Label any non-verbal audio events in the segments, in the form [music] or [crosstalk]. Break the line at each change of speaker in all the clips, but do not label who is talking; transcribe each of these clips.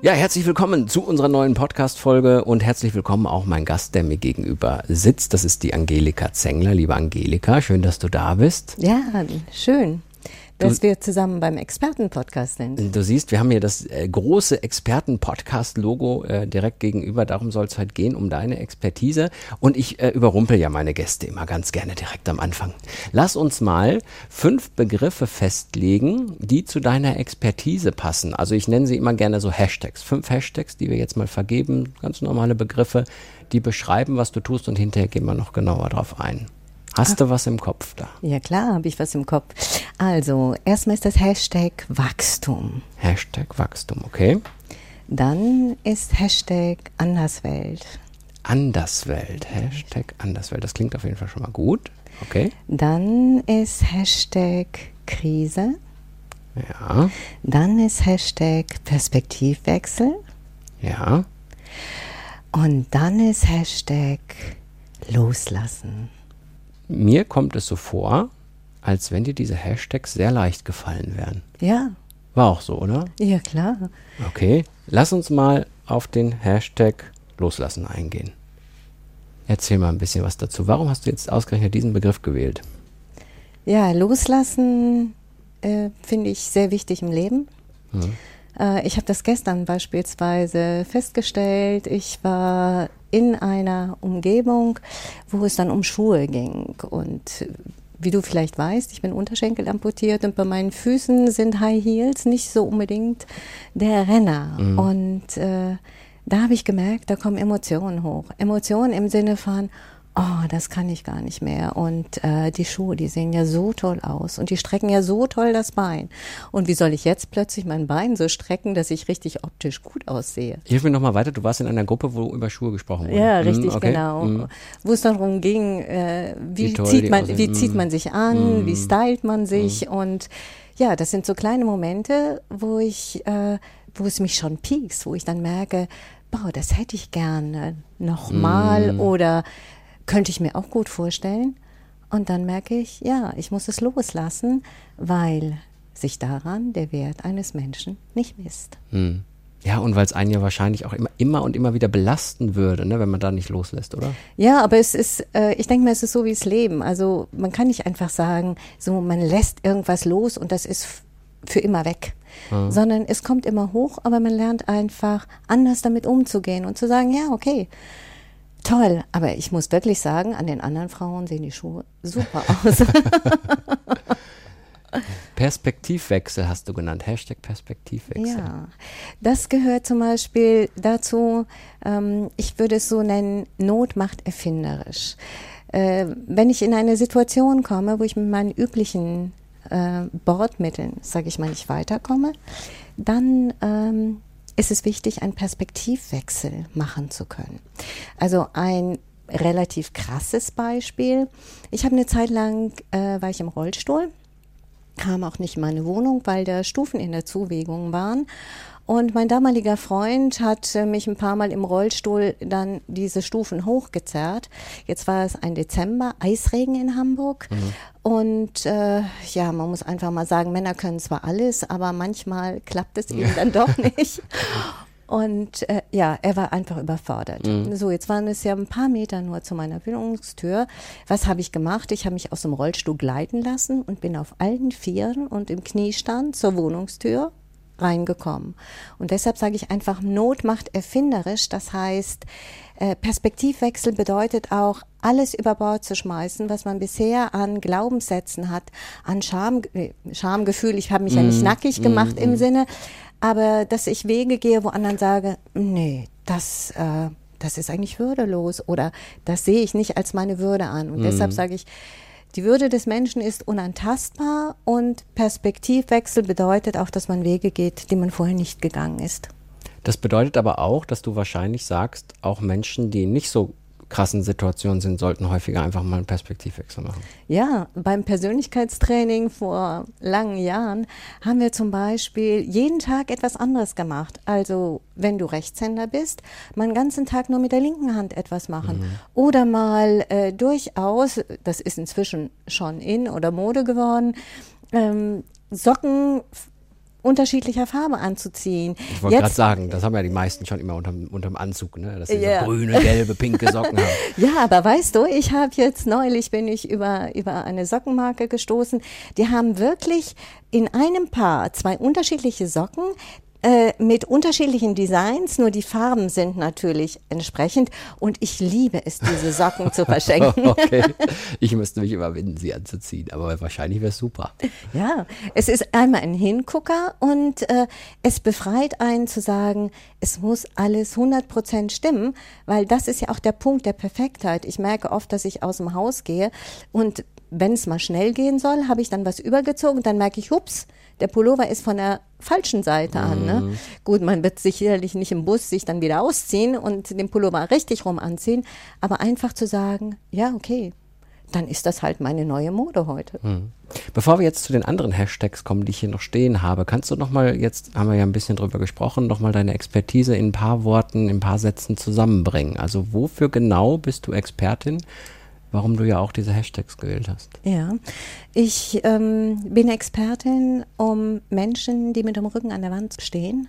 Ja, herzlich willkommen zu unserer neuen Podcast-Folge und herzlich willkommen auch mein Gast, der mir gegenüber sitzt. Das ist die Angelika Zengler. Liebe Angelika, schön, dass du da bist.
Ja, schön dass du, wir zusammen beim Experten-Podcast sind.
Du siehst, wir haben hier das äh, große Experten-Podcast-Logo äh, direkt gegenüber. Darum soll es heute gehen, um deine Expertise. Und ich äh, überrumpel ja meine Gäste immer ganz gerne direkt am Anfang. Lass uns mal fünf Begriffe festlegen, die zu deiner Expertise passen. Also ich nenne sie immer gerne so Hashtags. Fünf Hashtags, die wir jetzt mal vergeben. Ganz normale Begriffe, die beschreiben, was du tust und hinterher gehen wir noch genauer drauf ein. Hast du was im Kopf da?
Ja klar, habe ich was im Kopf. Also, erstmal ist das Hashtag Wachstum.
Hashtag Wachstum, okay.
Dann ist Hashtag Anderswelt.
Anderswelt, Hashtag Anderswelt. Das klingt auf jeden Fall schon mal gut. Okay.
Dann ist Hashtag Krise.
Ja.
Dann ist Hashtag Perspektivwechsel.
Ja.
Und dann ist Hashtag Loslassen.
Mir kommt es so vor, als wenn dir diese Hashtags sehr leicht gefallen wären.
Ja.
War auch so, oder?
Ja, klar.
Okay, lass uns mal auf den Hashtag Loslassen eingehen. Erzähl mal ein bisschen was dazu. Warum hast du jetzt ausgerechnet diesen Begriff gewählt?
Ja, Loslassen äh, finde ich sehr wichtig im Leben. Mhm. Äh, ich habe das gestern beispielsweise festgestellt. Ich war in einer Umgebung, wo es dann um Schuhe ging. Und wie du vielleicht weißt, ich bin Unterschenkel amputiert und bei meinen Füßen sind High Heels nicht so unbedingt der Renner. Mhm. Und äh, da habe ich gemerkt, da kommen Emotionen hoch. Emotionen im Sinne von, oh, das kann ich gar nicht mehr. Und äh, die Schuhe, die sehen ja so toll aus und die strecken ja so toll das Bein. Und wie soll ich jetzt plötzlich mein Bein so strecken, dass ich richtig optisch gut aussehe?
Hilf mir nochmal weiter. Du warst in einer Gruppe, wo über Schuhe gesprochen wurde.
Ja, richtig, hm, okay. genau. Hm. Wo es darum ging, äh, wie, wie zieht man, wie zieht hm. man sich an, wie hm. stylt man sich hm. und ja, das sind so kleine Momente, wo ich, äh, wo es mich schon piekst, wo ich dann merke, boah, das hätte ich gerne nochmal mm. oder könnte ich mir auch gut vorstellen. Und dann merke ich, ja, ich muss es loslassen, weil sich daran der Wert eines Menschen nicht misst.
Hm. Ja, und weil es einen ja wahrscheinlich auch immer, immer und immer wieder belasten würde, ne, wenn man da nicht loslässt, oder?
Ja, aber es ist, äh, ich denke mal, es ist so wie das Leben. Also man kann nicht einfach sagen, so man lässt irgendwas los und das ist für immer weg. Mhm. Sondern es kommt immer hoch, aber man lernt einfach anders damit umzugehen und zu sagen, ja, okay, Toll, aber ich muss wirklich sagen, an den anderen Frauen sehen die Schuhe super [laughs] aus.
Perspektivwechsel hast du genannt, Hashtag Perspektivwechsel.
Ja, das gehört zum Beispiel dazu, ähm, ich würde es so nennen, Not macht erfinderisch. Äh, wenn ich in eine Situation komme, wo ich mit meinen üblichen äh, Bordmitteln, sage ich mal, nicht weiterkomme, dann ähm, ist es wichtig, einen Perspektivwechsel machen zu können. Also ein relativ krasses Beispiel. Ich habe eine Zeit lang, äh, war ich im Rollstuhl, kam auch nicht in meine Wohnung, weil da Stufen in der Zuwegung waren. Und mein damaliger Freund hat äh, mich ein paar Mal im Rollstuhl dann diese Stufen hochgezerrt. Jetzt war es ein Dezember, Eisregen in Hamburg. Mhm. Und äh, ja, man muss einfach mal sagen, Männer können zwar alles, aber manchmal klappt es ihnen [laughs] dann doch nicht. [laughs] Und äh, ja, er war einfach überfordert. Mhm. So, jetzt waren es ja ein paar Meter nur zu meiner Wohnungstür. Was habe ich gemacht? Ich habe mich aus dem Rollstuhl gleiten lassen und bin auf allen Vieren und im Kniestand zur Wohnungstür reingekommen. Und deshalb sage ich einfach, Not macht erfinderisch. Das heißt, äh, Perspektivwechsel bedeutet auch, alles über Bord zu schmeißen, was man bisher an Glaubenssätzen hat, an Scham, äh, Schamgefühl. Ich habe mich mm, ja nicht mhm. nackig gemacht mm, im mm. Sinne, aber dass ich Wege gehe, wo anderen sage, nee, das, äh, das ist eigentlich würdelos oder das sehe ich nicht als meine Würde an. Und deshalb sage ich, die Würde des Menschen ist unantastbar und Perspektivwechsel bedeutet auch, dass man Wege geht, die man vorher nicht gegangen ist.
Das bedeutet aber auch, dass du wahrscheinlich sagst, auch Menschen, die nicht so krassen Situationen sind, sollten häufiger einfach mal einen Perspektivwechsel machen.
Ja, beim Persönlichkeitstraining vor langen Jahren haben wir zum Beispiel jeden Tag etwas anderes gemacht. Also wenn du Rechtshänder bist, mal einen ganzen Tag nur mit der linken Hand etwas machen. Mhm. Oder mal äh, durchaus, das ist inzwischen schon in oder Mode geworden, ähm, Socken unterschiedlicher Farbe anzuziehen.
Ich wollte gerade sagen, das haben ja die meisten schon immer unterm, unterm Anzug, ne? dass sie yeah. so grüne, gelbe, pinke Socken haben. [laughs]
Ja, aber weißt du, ich habe jetzt neulich bin ich über, über eine Sockenmarke gestoßen. Die haben wirklich in einem Paar zwei unterschiedliche Socken, äh, mit unterschiedlichen Designs, nur die Farben sind natürlich entsprechend und ich liebe es, diese Socken zu [laughs] verschenken.
okay. [laughs] Ich müsste mich überwinden, sie anzuziehen, aber wahrscheinlich wäre es super.
Ja, es ist einmal ein Hingucker und äh, es befreit einen zu sagen, es muss alles 100 Prozent stimmen, weil das ist ja auch der Punkt der Perfektheit. Ich merke oft, dass ich aus dem Haus gehe und wenn es mal schnell gehen soll, habe ich dann was übergezogen, dann merke ich, hups, der Pullover ist von der falschen Seite an. Ne? Mhm. Gut, man wird sicherlich nicht im Bus sich dann wieder ausziehen und den Pullover richtig rum anziehen, aber einfach zu sagen, ja, okay, dann ist das halt meine neue Mode heute. Mhm.
Bevor wir jetzt zu den anderen Hashtags kommen, die ich hier noch stehen habe, kannst du noch mal, jetzt haben wir ja ein bisschen drüber gesprochen, noch mal deine Expertise in ein paar Worten, in ein paar Sätzen zusammenbringen. Also wofür genau bist du Expertin? Warum du ja auch diese Hashtags gewählt hast.
Ja, ich ähm, bin Expertin, um Menschen, die mit dem Rücken an der Wand stehen,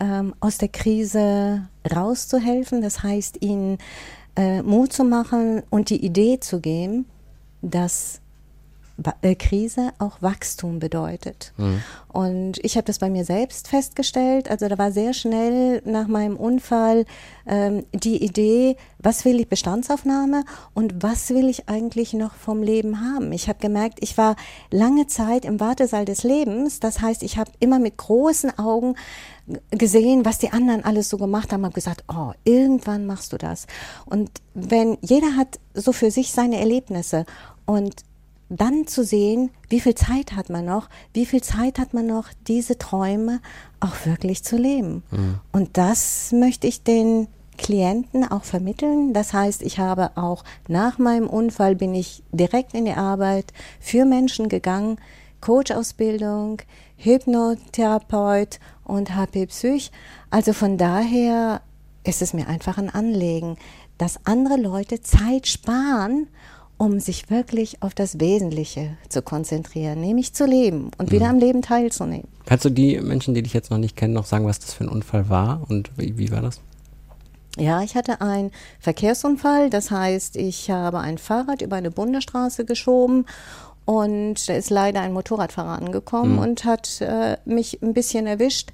ähm, aus der Krise rauszuhelfen. Das heißt, ihnen äh, Mut zu machen und die Idee zu geben, dass Krise auch Wachstum bedeutet. Mhm. Und ich habe das bei mir selbst festgestellt. Also da war sehr schnell nach meinem Unfall ähm, die Idee, was will ich Bestandsaufnahme und was will ich eigentlich noch vom Leben haben. Ich habe gemerkt, ich war lange Zeit im Wartesaal des Lebens. Das heißt, ich habe immer mit großen Augen gesehen, was die anderen alles so gemacht haben, habe gesagt, oh, irgendwann machst du das. Und wenn jeder hat so für sich seine Erlebnisse und dann zu sehen, wie viel Zeit hat man noch, wie viel Zeit hat man noch, diese Träume auch wirklich zu leben. Mhm. Und das möchte ich den Klienten auch vermitteln. Das heißt, ich habe auch nach meinem Unfall bin ich direkt in die Arbeit für Menschen gegangen, Coach-Ausbildung, Hypnotherapeut und HP Psych. Also von daher ist es mir einfach ein Anliegen, dass andere Leute Zeit sparen um sich wirklich auf das Wesentliche zu konzentrieren, nämlich zu leben und wieder mhm. am Leben teilzunehmen.
Kannst du die Menschen, die dich jetzt noch nicht kennen, noch sagen, was das für ein Unfall war und wie, wie war das?
Ja, ich hatte einen Verkehrsunfall. Das heißt, ich habe ein Fahrrad über eine Bundesstraße geschoben und da ist leider ein Motorradfahrer angekommen mhm. und hat äh, mich ein bisschen erwischt.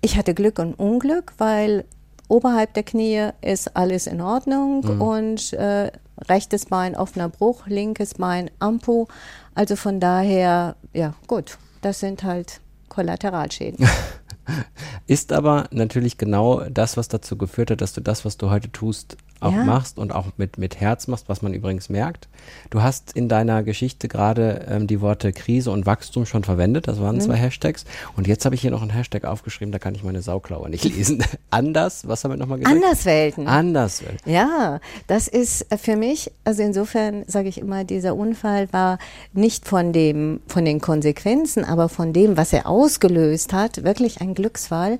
Ich hatte Glück und Unglück, weil oberhalb der Knie ist alles in Ordnung mhm. und äh, rechtes Bein offener Bruch, linkes Bein Ampu. Also von daher, ja, gut, das sind halt Kollateralschäden. [laughs]
Ist aber natürlich genau das, was dazu geführt hat, dass du das, was du heute tust, auch ja. machst und auch mit, mit Herz machst, was man übrigens merkt. Du hast in deiner Geschichte gerade ähm, die Worte Krise und Wachstum schon verwendet. Das waren mhm. zwei Hashtags. Und jetzt habe ich hier noch einen Hashtag aufgeschrieben, da kann ich meine Sauklaue nicht [laughs] lesen. Anders, was haben wir nochmal gesagt?
Anderswelten.
Anderswelten.
Ja, das ist für mich, also insofern sage ich immer, dieser Unfall war nicht von dem, von den Konsequenzen, aber von dem, was er ausgelöst hat, wirklich ein Glücksfall.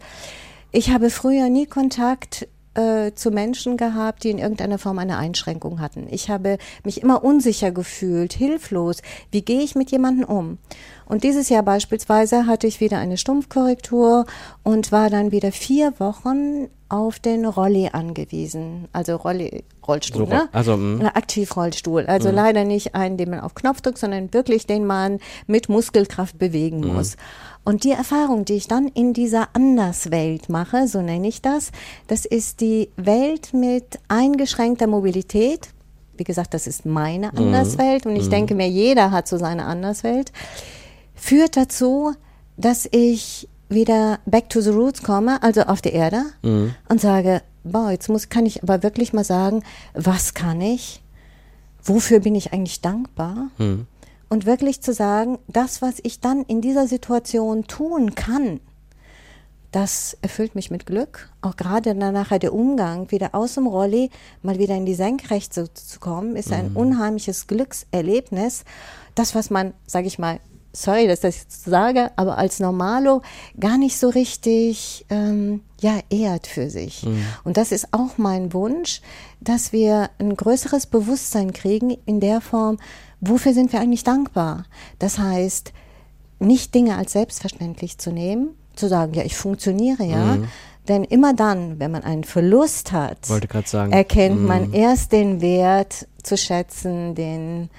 Ich habe früher nie Kontakt äh, zu Menschen gehabt, die in irgendeiner Form eine Einschränkung hatten. Ich habe mich immer unsicher gefühlt, hilflos. Wie gehe ich mit jemandem um? Und dieses Jahr beispielsweise hatte ich wieder eine Stumpfkorrektur und war dann wieder vier Wochen auf den Rolli angewiesen. Also Rolli, Rollstuhl, so, ne?
Also,
mh. Aktivrollstuhl. Also mh. leider nicht einen, den man auf Knopf drückt, sondern wirklich den man mit Muskelkraft bewegen mh. muss. Und die Erfahrung, die ich dann in dieser Anderswelt mache, so nenne ich das, das ist die Welt mit eingeschränkter Mobilität. Wie gesagt, das ist meine. Anderswelt und ich denke mir, jeder hat so seine Anderswelt. Führt dazu, dass ich wieder back to the roots komme, also auf die Erde mhm. und sage, boah, jetzt muss, kann ich aber wirklich mal sagen, was kann ich? Wofür bin ich eigentlich dankbar? Mhm und wirklich zu sagen, das, was ich dann in dieser Situation tun kann, das erfüllt mich mit Glück. Auch gerade dann nachher der Umgang, wieder aus dem Rolli, mal wieder in die Senkrechte zu kommen, ist ein mhm. unheimliches Glückserlebnis. Das, was man, sage ich mal, sorry, dass ich das jetzt sage, aber als Normalo gar nicht so richtig ähm, ja ehrt für sich. Mhm. Und das ist auch mein Wunsch, dass wir ein größeres Bewusstsein kriegen in der Form, wofür sind wir eigentlich dankbar? Das heißt, nicht Dinge als selbstverständlich zu nehmen, zu sagen, ja, ich funktioniere ja. Mhm. Denn immer dann, wenn man einen Verlust hat,
sagen,
erkennt mhm. man erst den Wert zu schätzen, den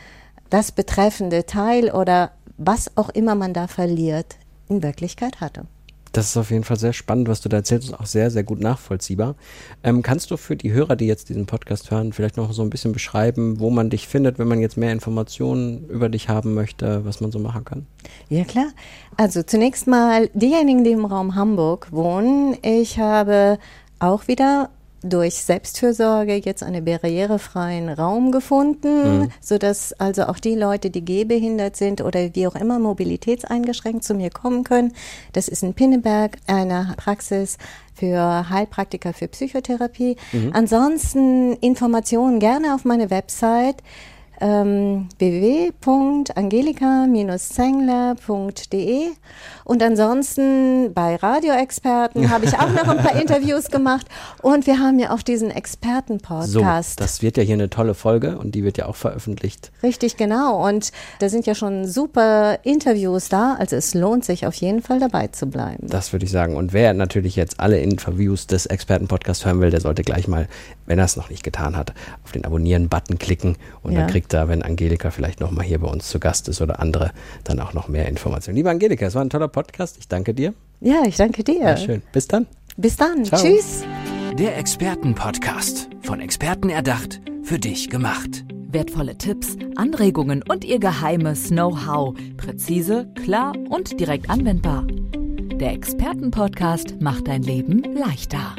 das betreffende Teil oder was auch immer man da verliert, in Wirklichkeit hatte.
Das ist auf jeden Fall sehr spannend, was du da erzählst und auch sehr, sehr gut nachvollziehbar. Ähm, kannst du für die Hörer, die jetzt diesen Podcast hören, vielleicht noch so ein bisschen beschreiben, wo man dich findet, wenn man jetzt mehr Informationen über dich haben möchte, was man so machen kann?
Ja, klar. Also zunächst mal diejenigen, die im Raum Hamburg wohnen. Ich habe auch wieder durch Selbstfürsorge jetzt einen barrierefreien Raum gefunden, mhm. so dass also auch die Leute, die gehbehindert sind oder wie auch immer mobilitätseingeschränkt zu mir kommen können. Das ist in Pinneberg eine Praxis für Heilpraktiker für Psychotherapie. Mhm. Ansonsten Informationen gerne auf meine Website ähm, www.angelika-zengler.de und ansonsten bei Radioexperten habe ich auch noch ein paar [laughs] Interviews gemacht und wir haben ja auch diesen Expertenpodcast. So,
das wird ja hier eine tolle Folge und die wird ja auch veröffentlicht.
Richtig, genau und da sind ja schon super Interviews da, also es lohnt sich auf jeden Fall dabei zu bleiben.
Das würde ich sagen und wer natürlich jetzt alle Interviews des Expertenpodcasts hören will, der sollte gleich mal, wenn er es noch nicht getan hat, auf den Abonnieren-Button klicken und ja. dann kriegt da, wenn Angelika vielleicht nochmal hier bei uns zu Gast ist oder andere, dann auch noch mehr Informationen. Liebe Angelika, es war ein toller Podcast. Ich danke dir.
Ja, ich danke dir.
Ja, schön. Bis dann.
Bis dann. Ciao. Tschüss.
Der Expertenpodcast. Von Experten erdacht, für dich gemacht. Wertvolle Tipps, Anregungen und ihr geheimes Know-how. Präzise, klar und direkt anwendbar. Der Expertenpodcast macht dein Leben leichter.